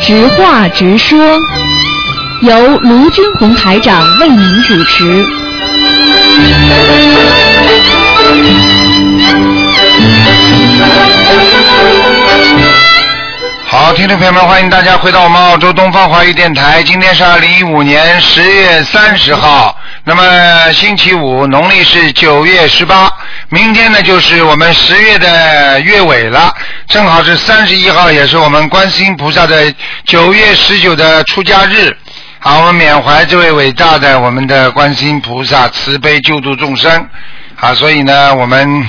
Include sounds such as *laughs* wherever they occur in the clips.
直话直说，由卢军红台长为您主持。好，听众朋友们，欢迎大家回到我们澳洲东方华语电台。今天是二零一五年十月三十号，那么星期五，农历是九月十八。明天呢，就是我们十月的月尾了，正好是三十一号，也是我们观世音菩萨的九月十九的出家日。好，我们缅怀这位伟大的我们的观世音菩萨，慈悲救度众生。啊，所以呢，我们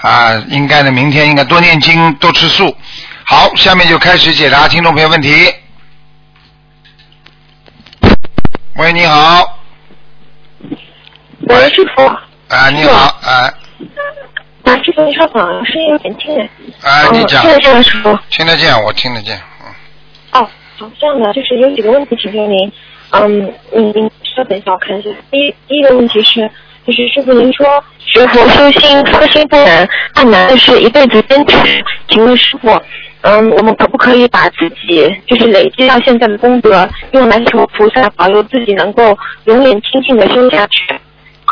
啊，应该呢，明天应该多念经，多吃素。好，下面就开始解答听众朋友问题。喂，你好。喂，师傅。啊，你好，啊。啊，师傅，你稍等，声音有点轻。啊，你讲。听得见，师傅。听得见，我听得见，嗯。哦，好，这样的，就是有几个问题请教您。嗯，您您稍等一下，我看一下。第一第一个问题是，就是师傅您说学佛修心初心不难，但难的是一辈子坚持。请问师傅，嗯，我们可不可以把自己就是累积到现在的功德，用来求菩萨保佑自己能够永远清净的修下去？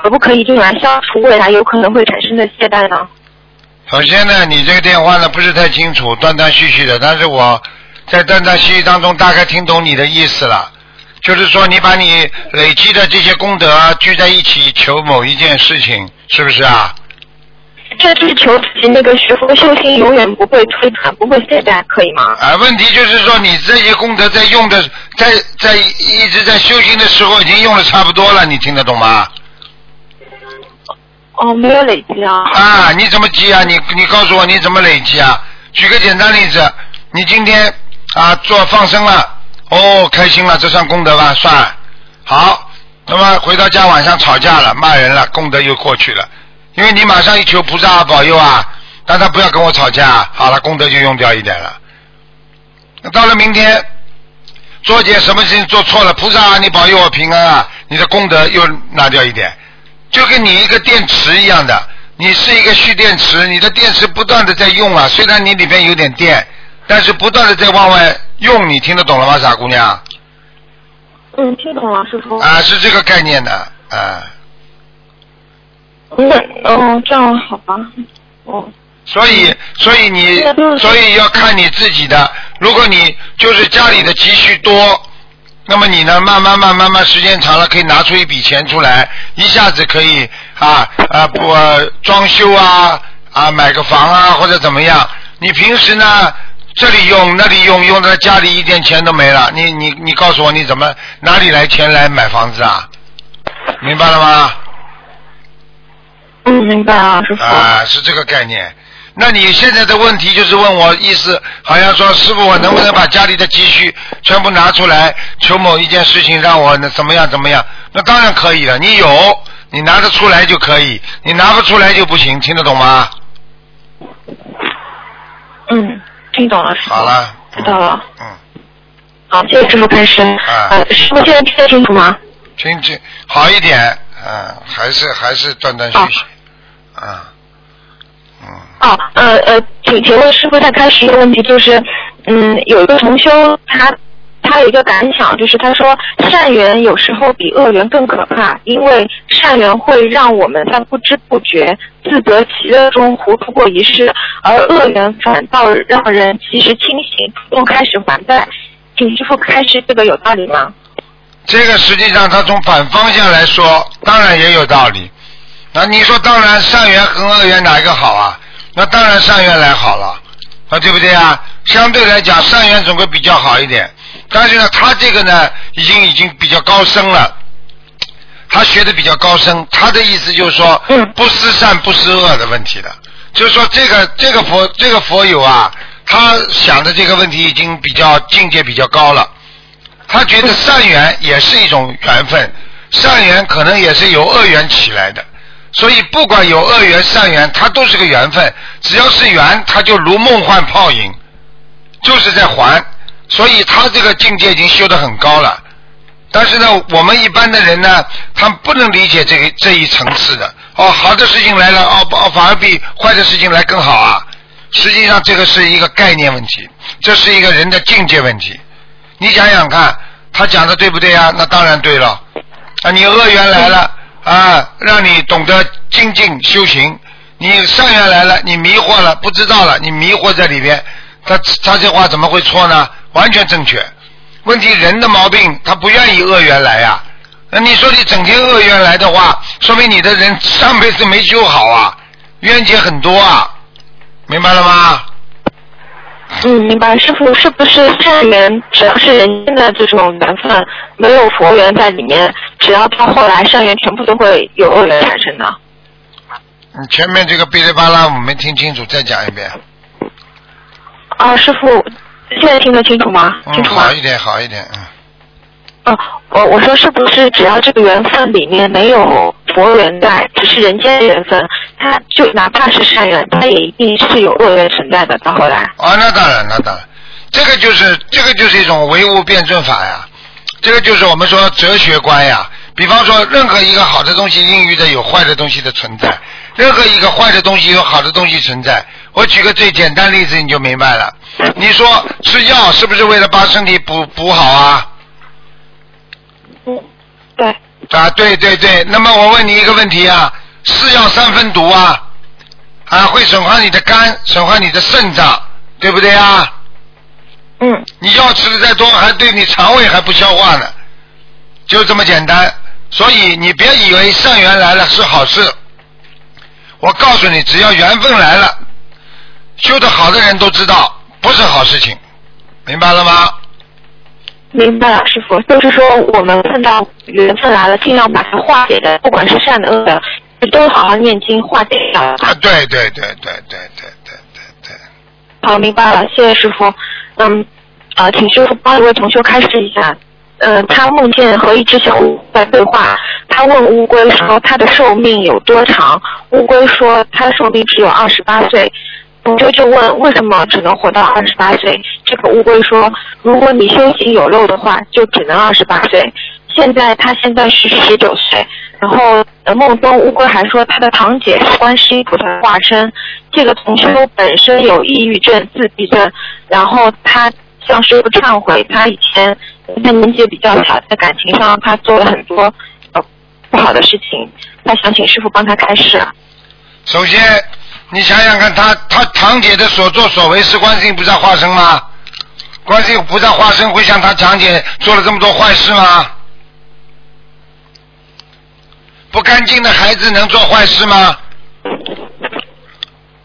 可不可以用来消除未来有可能会产生的懈怠呢？首先呢，你这个电话呢不是太清楚，断断续续的，但是我在断断续续当中大概听懂你的意思了，就是说你把你累积的这些功德聚在一起求某一件事情，是不是啊？这是求自己那个学佛修心永远不会推转，不会懈怠，可以吗？啊，问题就是说你这些功德在用的，在在一直在修行的时候已经用的差不多了，你听得懂吗？哦，没有累积啊。啊，你怎么积啊？你你告诉我你怎么累积啊？举个简单例子，你今天啊做放生了，哦开心了，这算功德吧？算。好，那么回到家晚上吵架了，骂人了，功德又过去了，因为你马上一求菩萨保佑啊，让他不要跟我吵架，好了，功德就用掉一点了。那到了明天，做件什么事情做错了，菩萨你保佑我平安啊，你的功德又拿掉一点。就跟你一个电池一样的，你是一个蓄电池，你的电池不断的在用啊，虽然你里边有点电，但是不断的在往外用，你听得懂了吗，傻姑娘？嗯，听懂了，师傅。啊，是这个概念的，啊。嗯，哦，这样好吧，哦。所以，所以你，所以要看你自己的。如果你就是家里的积蓄多，那么你呢，慢慢慢慢慢，时间长了可以拿出一笔钱出来，一下子可以啊啊不装修啊啊买个房啊或者怎么样。你平时呢这里用那里用，用到家里一点钱都没了。你你你告诉我你怎么哪里来钱来买房子啊？明白了吗？嗯，明白啊，师傅。啊，是这个概念。那你现在的问题就是问我意思，好像说师傅，我能不能把家里的积蓄全部拿出来，求某一件事情让我怎么样怎么样？那当然可以了，你有，你拿得出来就可以，你拿不出来就不行，听得懂吗？嗯，听懂了，师傅。好了。知道了。嗯。好，谢谢师傅开始。啊。呃，师傅现在听得清楚吗？听清好一点，嗯，还是还是断断续续，啊。哦，呃呃，请请问师傅，再开始一个问题，就是，嗯，有一个同修，他他有一个感想，就是他说善缘有时候比恶缘更可怕，因为善缘会让我们在不知不觉、自得其乐中糊涂过一世，而恶缘反倒让人及时清醒，主动开始还债。请师傅开始，这个有道理吗？这个实际上，他从反方向来说，当然也有道理。那你说，当然善缘和恶缘哪一个好啊？那当然善缘来好了，啊对不对啊？相对来讲，善缘总归比较好一点。但是呢，他这个呢，已经已经比较高深了，他学的比较高深。他的意思就是说，不思善不思恶的问题的，就是说这个这个佛这个佛友啊，他想的这个问题已经比较境界比较高了。他觉得善缘也是一种缘分，善缘可能也是由恶缘起来的。所以不管有恶缘善缘，它都是个缘分。只要是缘，它就如梦幻泡影，就是在还。所以他这个境界已经修得很高了。但是呢，我们一般的人呢，他不能理解这个这一层次的。哦，好的事情来了，哦哦，反而比坏的事情来更好啊。实际上这个是一个概念问题，这是一个人的境界问题。你想想看，他讲的对不对啊？那当然对了。啊，你恶缘来了啊，让你懂得精进修行；你善缘来了，你迷惑了，不知道了，你迷惑在里边。他他这话怎么会错呢？完全正确。问题人的毛病，他不愿意恶缘来呀。那你说你整天恶缘来的话，说明你的人上辈子没修好啊，冤结很多啊，明白了吗？嗯，明白。师傅，是不是善缘只要是人间的这种缘分，没有佛缘在里面，只要到后来善缘全部都会有恶缘产生的？你前面这个哔哩吧啦我没听清楚，再讲一遍。啊，师傅，现在听得清楚吗？清嗯，楚吗好？一点，好一点，嗯。哦，我我说是不是只要这个缘分里面没有佛缘在，只是人间缘分，它就哪怕是善缘，它也一定是有恶缘存在的。到后来，啊，那当然，那当然，这个就是这个就是一种唯物辩证法呀，这个就是我们说哲学观呀。比方说，任何一个好的东西孕育着有坏的东西的存在，任何一个坏的东西有好的东西存在。我举个最简单例子，你就明白了。你说吃药是不是为了把身体补补好啊？嗯，对，啊，对对对。那么我问你一个问题啊，是药三分毒啊，啊，会损坏你的肝，损坏你的肾脏，对不对啊？嗯你药吃的再多，还对你肠胃还不消化呢，就这么简单。所以你别以为善缘来了是好事，我告诉你，只要缘分来了，修得好的人都知道不是好事情，明白了吗？明白了，师傅，就是说我们碰到缘分来了，尽量把它化解的，不管是善的恶的，都好好念经化解掉。啊，对对对对对对对对对。好，明白了，谢谢师傅。嗯，啊，请师傅帮一位同学开示一下。呃，他梦见和一只小乌在对话，他问乌龟说他的寿命有多长？乌龟说他的寿命只有二十八岁。同学就问为什么只能活到二十八岁？这个乌龟说，如果你修行有漏的话，就只能二十八岁。现在他现在是十九岁，然后呃梦中乌龟还说他的堂姐是观世音菩萨化身。这个同修本身有抑郁症、自闭症，然后他向师傅忏悔，他以前他年纪比较小，在感情上他做了很多呃不好的事情，他想请师傅帮他开示。首先，你想想看，他他堂姐的所作所为是观世音菩萨化身吗？观世音菩萨化身会像他堂姐做了这么多坏事吗？不干净的孩子能做坏事吗？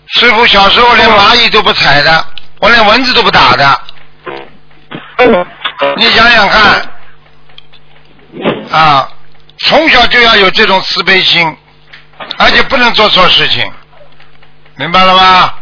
师傅小时候连蚂蚁都不踩的，我连蚊子都不打的。嗯你想想看，啊，从小就要有这种慈悲心，而且不能做错事情，明白了吗？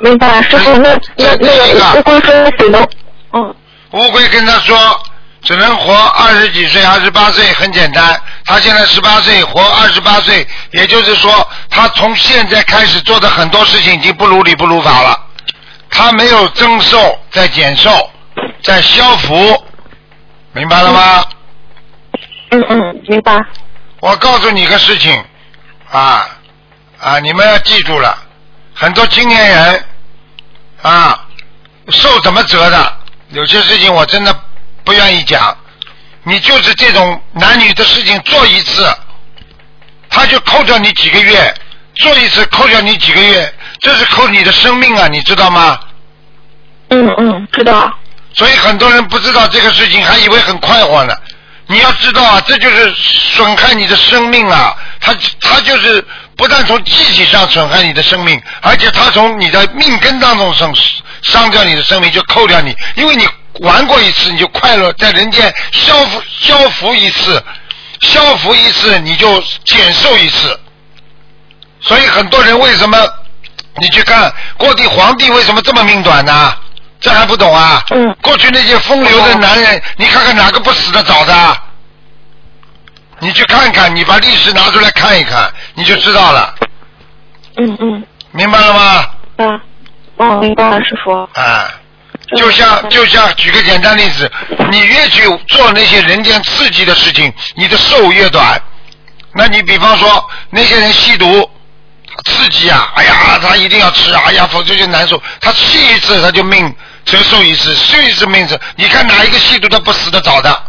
明白了，师傅，那那那个乌龟说嗯乌龟跟他说，只能活二十几岁、二十八岁，很简单。他现在十八岁，活二十八岁，也就是说，他从现在开始做的很多事情已经不如理不如法了。他没有增寿，在减寿，在消福，明白了吗？嗯嗯，明白。我告诉你个事情，啊啊，你们要记住了，很多青年人啊，受怎么折的？有些事情我真的不愿意讲。你就是这种男女的事情做一次，他就扣掉你几个月；做一次扣掉你几个月，这是扣你的生命啊，你知道吗？嗯嗯，知道。所以很多人不知道这个事情，还以为很快活呢。你要知道啊，这就是损害你的生命啊！他他就是不但从机体上损害你的生命，而且他从你的命根当中伤伤掉你的生命，就扣掉你，因为你玩过一次，你就快乐，在人间消福消福一次，消福一次你就减寿一次。所以很多人为什么你去看过地皇帝为什么这么命短呢？这还不懂啊？嗯过去那些风流的男人，你看看哪个不死的早的？你去看看，你把历史拿出来看一看，你就知道了，嗯嗯，明白了吗？啊，哦，明白了，师傅。啊，就像就像举个简单例子，你越去做那些人间刺激的事情，你的寿越短。那你比方说那些人吸毒，刺激啊，哎呀，他一定要吃，哎呀，否则就难受。他吸一次他就命折寿一次，吸一次命折。你看哪一个吸毒他不死得早的？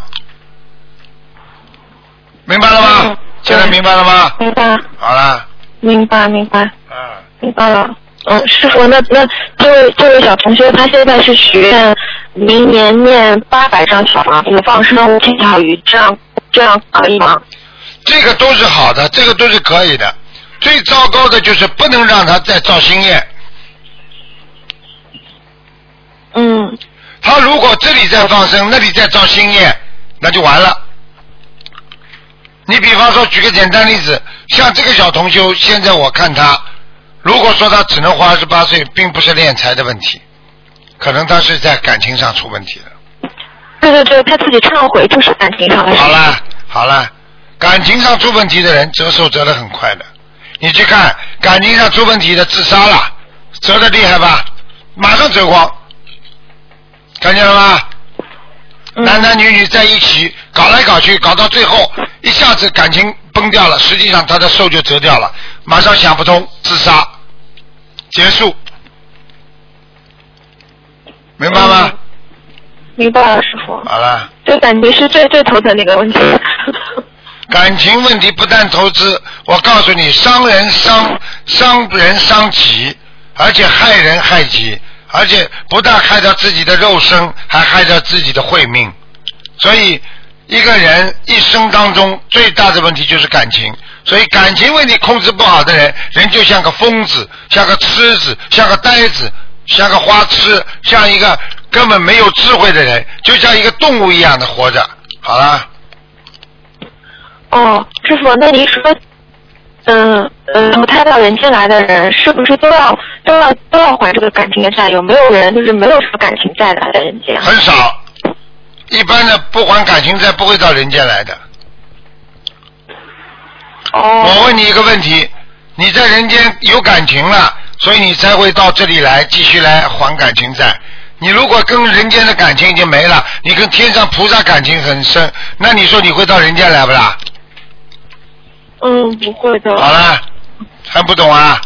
明白了吗嗯？现在明白了吗？明白，好了，明白，明白，嗯，明白了。嗯，师傅，那那这位这位小同学，他现在是许愿明年念八百张小房子放生五千条鱼，这样这样可以吗？这个都是好的，这个都是可以的。最糟糕的就是不能让他再造新业。嗯他如果这里在放生，那里再造新业，那就完了。你比方说，举个简单例子，像这个小同修，现在我看他，如果说他只能活二十八岁，并不是敛财的问题，可能他是在感情上出问题了。对对对，他自己忏悔就是感情上的事。好了好了，感情上出问题的人折寿折得很快的，你去看感情上出问题的自杀了，折得厉害吧？马上折光，看见了吗？嗯男男女女在一起搞来搞去，搞到最后一下子感情崩掉了，实际上他的寿就折掉了，马上想不通，自杀，结束，明白吗？嗯明白了，师傅。好了。就感觉是最最头疼的一个问题。感情问题不但投资，我告诉你，伤人伤伤人伤己，而且害人害己，而且不但害到自己的肉身，还害到自己的慧命。所以，一个人一生当中最大的问题就是感情。所以，感情问题控制不好的人，人就像个疯子，像个痴子，像个呆子，像个花痴，像一个根本没有智慧的人，就像一个动物一样的活着。好了。哦，师傅，那您说，嗯嗯，投胎到人间来的人，是不是都要都要都要还这个感情的债？有没有人就是没有什么感情债的来人间？很少，一般的不还感情债不会到人间来的。我哦，问你一个问题，你在人间有感情了，所以你才会到这里来继续来还感情债。你如果跟人间的感情已经没了，你跟天上菩萨感情很深，那你说你会到人间来不啦？嗯，不会的。好了，还不懂啊？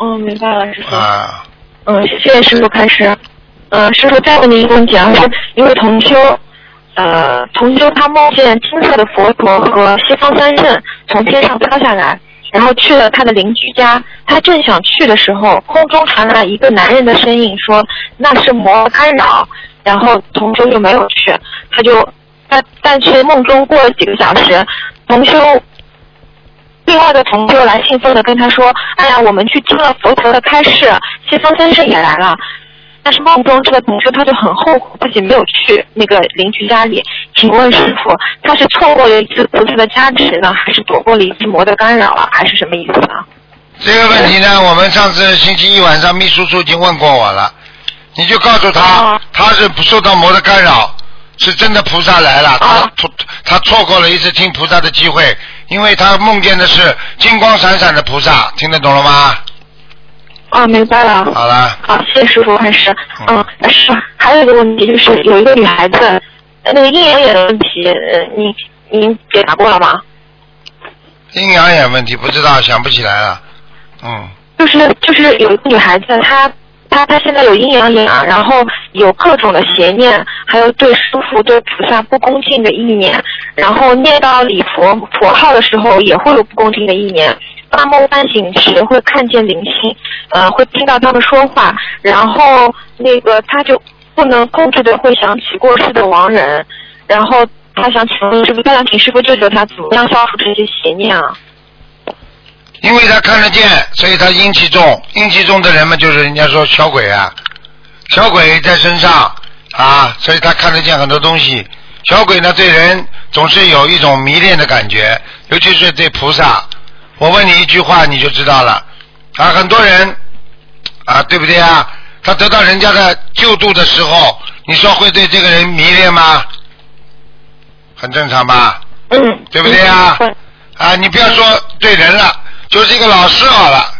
嗯，明白了，师傅。啊，嗯，谢谢师傅开始。嗯，师傅再问您一个问题啊，是一位同修，呃，同修他梦见金色的佛陀和西方三圣从天上飘下来，然后去了他的邻居家。他正想去的时候，空中传来一个男人的声音说那是魔干扰，然后同修就没有去，他就但但是梦中过了几个小时，同修另外的同修来兴奋的跟他说：“哎呀，我们去听了佛陀的开示，西方三圣也来了。”但是梦中这个同学他就很后悔自己没有去那个邻居家里。请问师傅，他是错过了一次菩萨的加持呢，还是躲过了一次魔的干扰了，还是什么意思呢？这个问题呢，我们上次星期一晚上秘书处已经问过我了，你就告诉他哦，他是不受到魔的干扰，是真的菩萨来了，他哦错他错过了一次听菩萨的机会，因为他梦见的是金光闪闪的菩萨，听得懂了吗？哦，明白了。好了，好，谢谢师傅还是。嗯，是还有一个问题就是有一个女孩子，呃那个阴阳眼的问题，呃，你您解答过了吗？阴阳眼问题不知道，想不起来了，嗯，就是就是有一个女孩子，她她她现在有阴阳眼啊，然后有各种的邪念，还有对师傅对菩萨不恭敬的意念，然后念到礼佛佛号的时候也会有不恭敬的意念。大梦半醒时会看见灵性，呃，会听到他们说话，然后那个他就不能控制的会想起过世的亡人，然后他想请问师傅，他想请师傅救救他，怎么样消除这些邪念啊？因为他看得见，所以他阴气重，阴气重的人嘛，就是人家说小鬼啊，小鬼在身上啊，所以他看得见很多东西。小鬼呢，对人总是有一种迷恋的感觉，尤其是对菩萨。我问你一句话，你就知道了啊。很多人啊，对不对啊？他得到人家的救助的时候，你说会对这个人迷恋吗？很正常吧？嗯，对不对啊嗯啊，你不要说对人了，就是一个老师好了。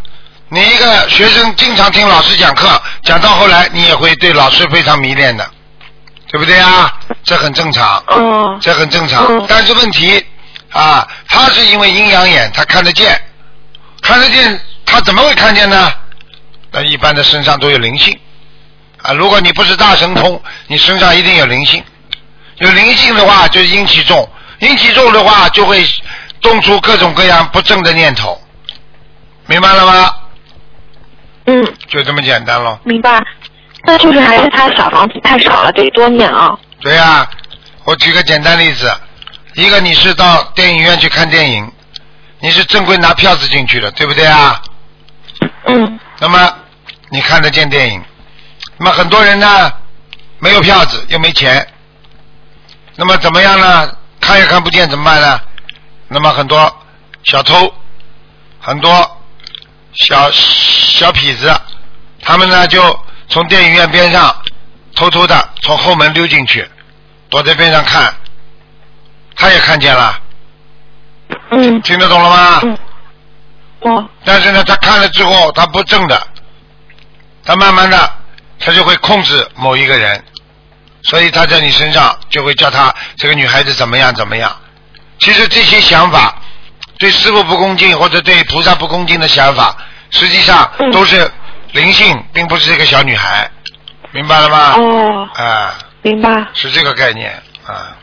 你一个学生经常听老师讲课，讲到后来你也会对老师非常迷恋的，对不对啊？这很正常，嗯这很正常。嗯但是问题啊，他是因为阴阳眼，他看得见，看得见，他怎么会看见呢？那一般的身上都有灵性啊。如果你不是大神通，你身上一定有灵性。有灵性的话，就是阴气重，阴气重的话，就会动出各种各样不正的念头，明白了吗？嗯，就这么简单咯。明白。那就是还是他小房子太少了，得多念啊。对呀、我举个简单例子，一个你是到电影院去看电影，你是正规拿票子进去的，对不对啊？嗯那么你看得见电影，那么很多人呢没有票子又没钱，那么怎么样呢？看也看不见怎么办呢？那么很多小偷，很多小小痞子，他们呢就从电影院边上偷偷的从后门溜进去，躲在边上看，他也看见了，嗯听得懂了吗？嗯。哦但是呢，他看了之后，他不正的，他慢慢的，他就会控制某一个人，所以他在你身上就会叫他这个女孩子怎么样怎么样。其实这些想法，对师傅不恭敬或者对菩萨不恭敬的想法，实际上嗯都是灵性，并不是这个小女孩，明白了吗？哦，啊，明白。是这个概念啊。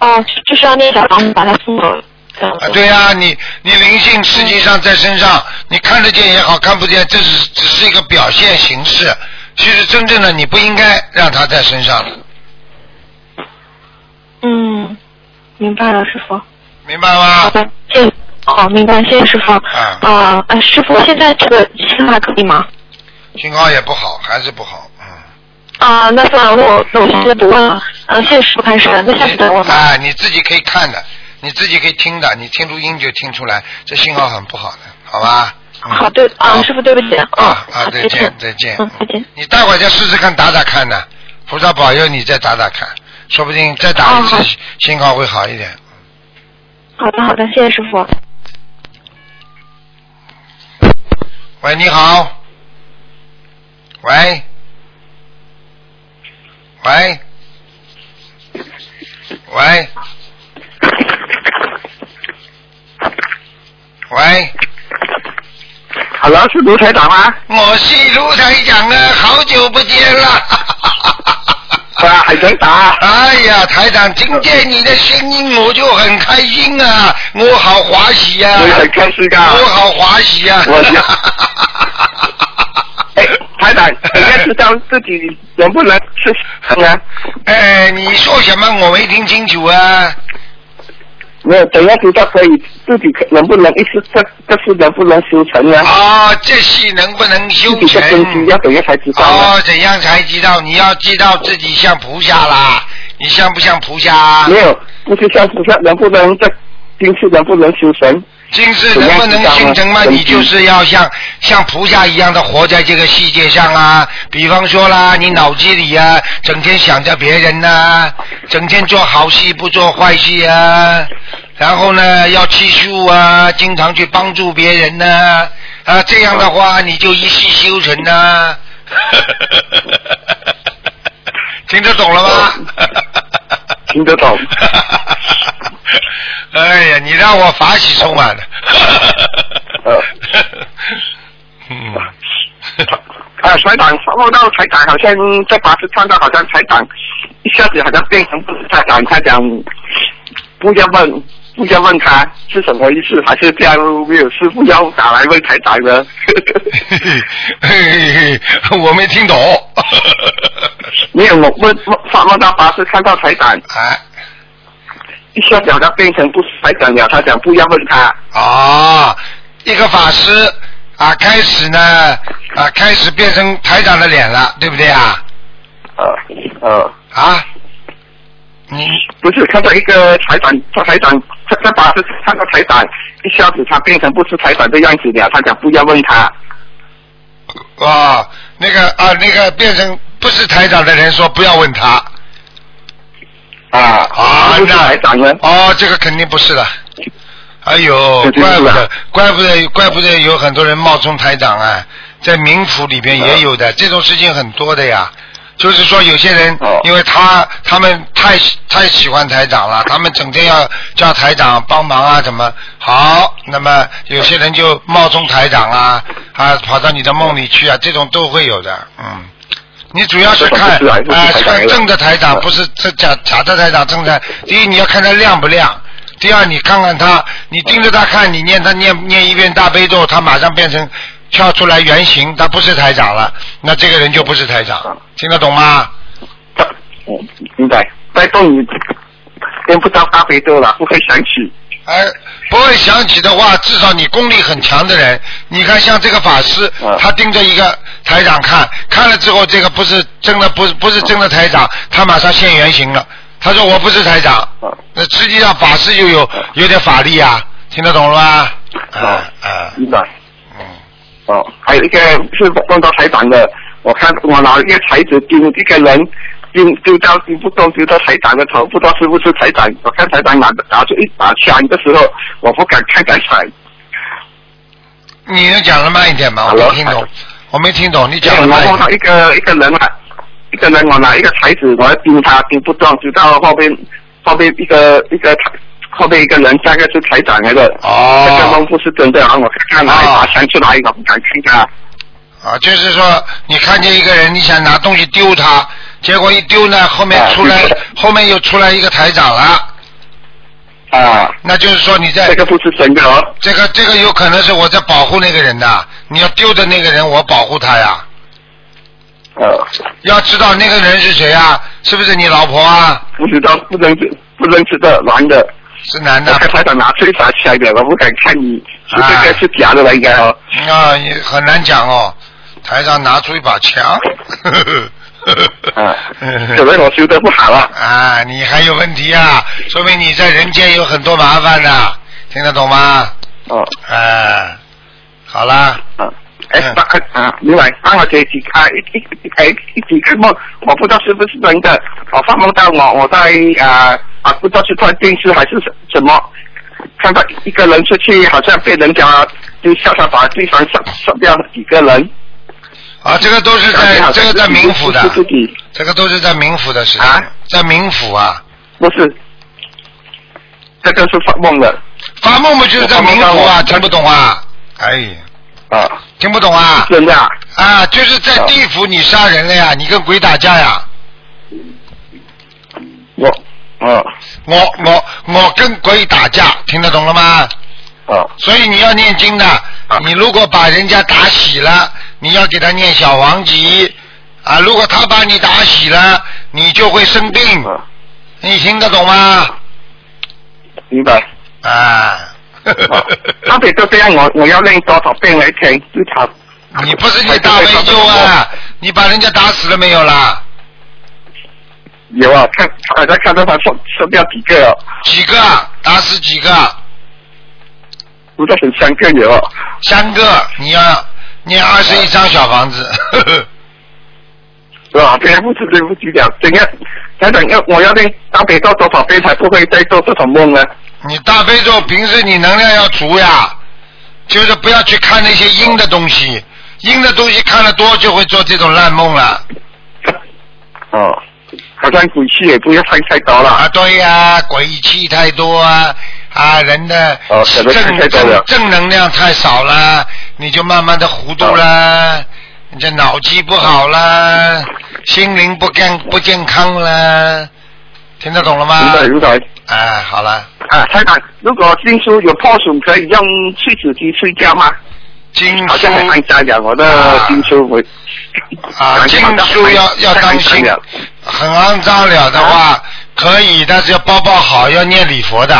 哦，就就是要念小房子把它送走，这样子。啊，对呀、你你灵性实际上在身上，你看得见也好，看不见，这是只是一个表现形式。其实真正的你不应该让它在身上的，嗯，明白了，师傅。明白吗好？的，谢谢。哦，明白，谢谢师傅。啊啊，呃，师傅，现在这个信号可以吗？信号也不好，还是不好，嗯。啊，那算了，那我那我现在不问了。嗯、谢谢师傅开始，那下次再问吧。啊，你自己可以看的，你自己可以听的，你听录音就听出来，这信号很不好的，好吧？嗯好，对啊，师傅对不起。嗯，啊啊，再见再见。嗯，再见。你待会儿再试试看打打看呢，菩萨保佑你再打打看，说不定再打一次哦信号会好一点。好的，好的，谢谢师傅。喂，你好。喂。喂。喂。喂，Hello，是卢台长吗？我是卢台长啊，好久不见了。啊，还真打。哎呀，台长，听见你的声音我就很开心啊，我好欢喜呀、我也很开心啊我好欢喜呀、我 *laughs* 台长，你要知道自己能不能吃香呢？哎，你说什么？我没听清楚啊。没有，等下知道可以自己可能不能一次这这是能不能修成呢？哦，这是能不能修成？要怎样才知道？哦，怎样才知道？你要知道自己像菩萨啦，你像不像菩萨？没有，不是像菩萨能不能这今次能不能修成？今世能不能形成嘛？你就是要像像菩萨一样的活在这个世界上啊！比方说啦，你脑子里啊，整天想着别人呐、整天做好事不做坏事啊，然后呢要吃素啊，经常去帮助别人呐、啊，这样的话你就一世修成呐、*laughs* 听得懂了吗？听得懂。*laughs* *laughs* 哎呀，你让我法喜充满了。*laughs* 呃 *laughs* 嗯，啊，台长，梦到台长好像在巴士看到，好像台长一下子好像变成不是台长，他讲不要问，不要问他是什么意思，还是这样没有师傅要打来问台长呢？我没听懂。没有，我问梦发梦到巴士看到台长，哎，一下子好像变成不是台长了，他讲不要问他。哦，一个法师啊，开始呢啊，开始变成台长的脸了，对不对啊？呃呃，啊，你不是看到一个台长，他台长在在巴士看到台长，一下子他变成不是台长的样子了，他讲不要问他。哦，那个啊，那个变成不是台长的人说不要问他啊啊，那？哦，这个肯定不是的。哎呦，怪不得，怪不得，怪不得有很多人冒充台长啊，在冥府里边也有的，这种事情很多的呀。就是说有些人哦，因为他他们太太喜欢台长了，他们整天要叫台长帮忙啊，怎么好？那么有些人就冒充台长啊，啊，跑到你的梦里去啊，这种都会有的，嗯。你主要是看啊，不是看正的台长，嗯不是这假假的台长，正的。第一，你要看他亮不亮；第二，你看看他，你盯着他看，你念他念念一遍大悲咒，他马上变成跳出来原形，他不是台长了，那这个人就不是台长嗯，听得懂吗？明白。再动你念不到大悲咒了，不会想起。哎，不会想起的话，至少你功力很强的人，你看像这个法师，嗯他盯着一个台长看，看了之后，这个不是真的，不是不是真的台长，他马上现原形了。他说我不是台长。嗯，那实际上法师就有有点法力啊，听得懂了吗？哦啊。啊，明白。嗯，哦，还有一个是问到台长的，我看我拿一个台子丢一个人，丢丢到丢不动，丢到台长的头，不知道是不是台长。我看台长拿拿出一把枪的时候，我不敢看台长。你能讲的慢一点吗？我没听懂，我没听懂，你讲的我慢一碰到点。一个一个人啊，一个人我拿一个台子，我要丢他，丢不动，丢到后边后边一个一个台后边一个人，大概是台长来的。哦这个梦不是真的，然后我看看拿一把枪出来，我不敢看他。啊，就是说你看见一个人，你想拿东西丢他，结果一丢呢，后面啊出来就是，后面又出来一个台长了，啊，那就是说你在这个不是真的哦。这个这个有可能是我在保护那个人的，你要丢的那个人，我保护他呀。呃，要知道那个人是谁啊？是不是你老婆啊？不知道不认识不认识的男的，是男的我看台长拿出一把枪的，我不敢看你，这个是假的了应该哦。啊，也很难讲哦。台长拿出一把枪，*laughs* *laughs* 啊，可能我修的不好了。啊，你还有问题啊？说明你在人间有很多麻烦的，听得懂吗？哦，啊，好啦，啊。哎嗯，帮啊，另外帮我解几开一一哎一几个梦，我不知道是不是真的。我发梦到我我在啊啊不知道是看电视还是什什么，看到一个人出去，好像被人家就下下把地方杀杀掉几个人。啊，这个都是在这个在冥府的。这个都是在冥府的事情。啊，在冥府啊，不是，这个是发梦的。发梦不就是在冥府啊？听不懂啊？哎，啊，听不懂啊？真的啊啊，就是在地府你杀人了呀，你跟鬼打架呀。我啊。我我我跟鬼打架，听得懂了吗？啊。所以你要念经的，你如果把人家打死了，你要给他念小黄集啊。如果他把你打死了，你就会生病，啊，你听得懂吗？明白。啊。啊他别都这样，我我要练多少遍来听。你不是念大悲咒啊？你把人家打死了没有啦？有啊，看好像看到他射射掉几个哦，几个？打死几个？不是很三个有哦。三个。你要念二十一张小房子。*laughs* 是吧？这样不是对不起了，怎样？等等要我要练大悲咒多少遍才不会再做这种梦呢？你大悲咒平时你能量要足呀，就是不要去看那些阴的东西，阴的东西看得多就会做这种烂梦了。哦，好像鬼气也不要太太高了啊，了。对呀、鬼气太多啊，啊，人的正太多了正正能量太少了，你就慢慢的糊涂啦，你这脑筋不好啦，心灵不健不健康啦，听得懂了吗明？白明白。哎，好了，啊，太太，如果经书有破损，可以用碎纸机睡觉吗？经好像很我的经书会啊，经书要要当心，很肮脏了的话可以，但是要包包好，要念礼佛的，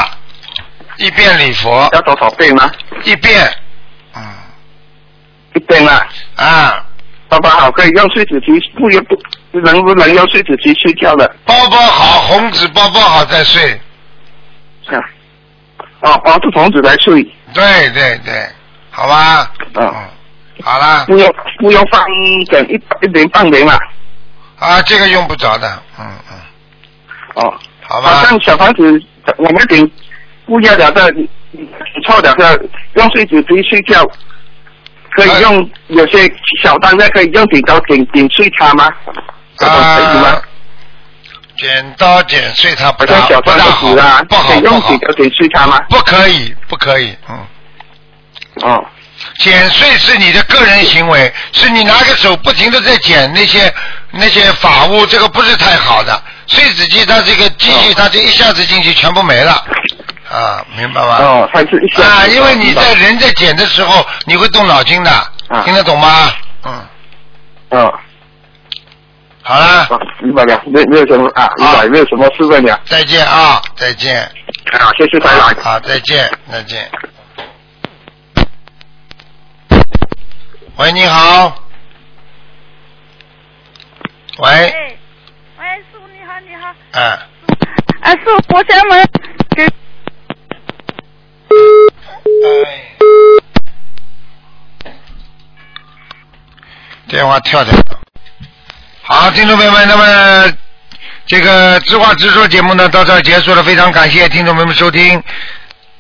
一遍礼佛要多少遍呢？一遍，嗯一遍啊，啊，包包好可以用碎纸机，不用不能不能用碎纸机睡觉的？包包好，红纸包包好再睡，啊，哦，包住红纸来睡，对对对，好吧，嗯，好啦，不用不用放整一一年半年了。啊，这个用不着的，嗯嗯，哦，好好吧，像小房子我们顶不要了的，错的是用碎纸机睡觉，可以用有些小单的可以用剪刀剪剪碎它吗？这种可以吗啊？剪刀剪碎它不大不大好啊，，不好不好用剪，刀剪碎它吗？不可以不可以，嗯。哦剪碎是你的个人行为，是你拿个手不停的在剪那些那些法物，这个不是太好的。碎纸机它这个机器哦它就一下子进去全部没了，啊，明白吗？哦，它是一下啊，因为你在人在剪的时候，你会动脑筋的，啊听得懂吗？嗯，嗯好了，哦，明白了，没没有什么啊，明白，没有什么事问你。再见啊，再见。啊，谢谢台长。好，再见，再见。喂，你好。喂，哎，喂，师傅你好，你好。哎，啊，师傅，我想问，给哎，电话跳掉了。好，听众朋友们，那么这个知话直说节目呢到这儿结束了，非常感谢听众朋友们收听。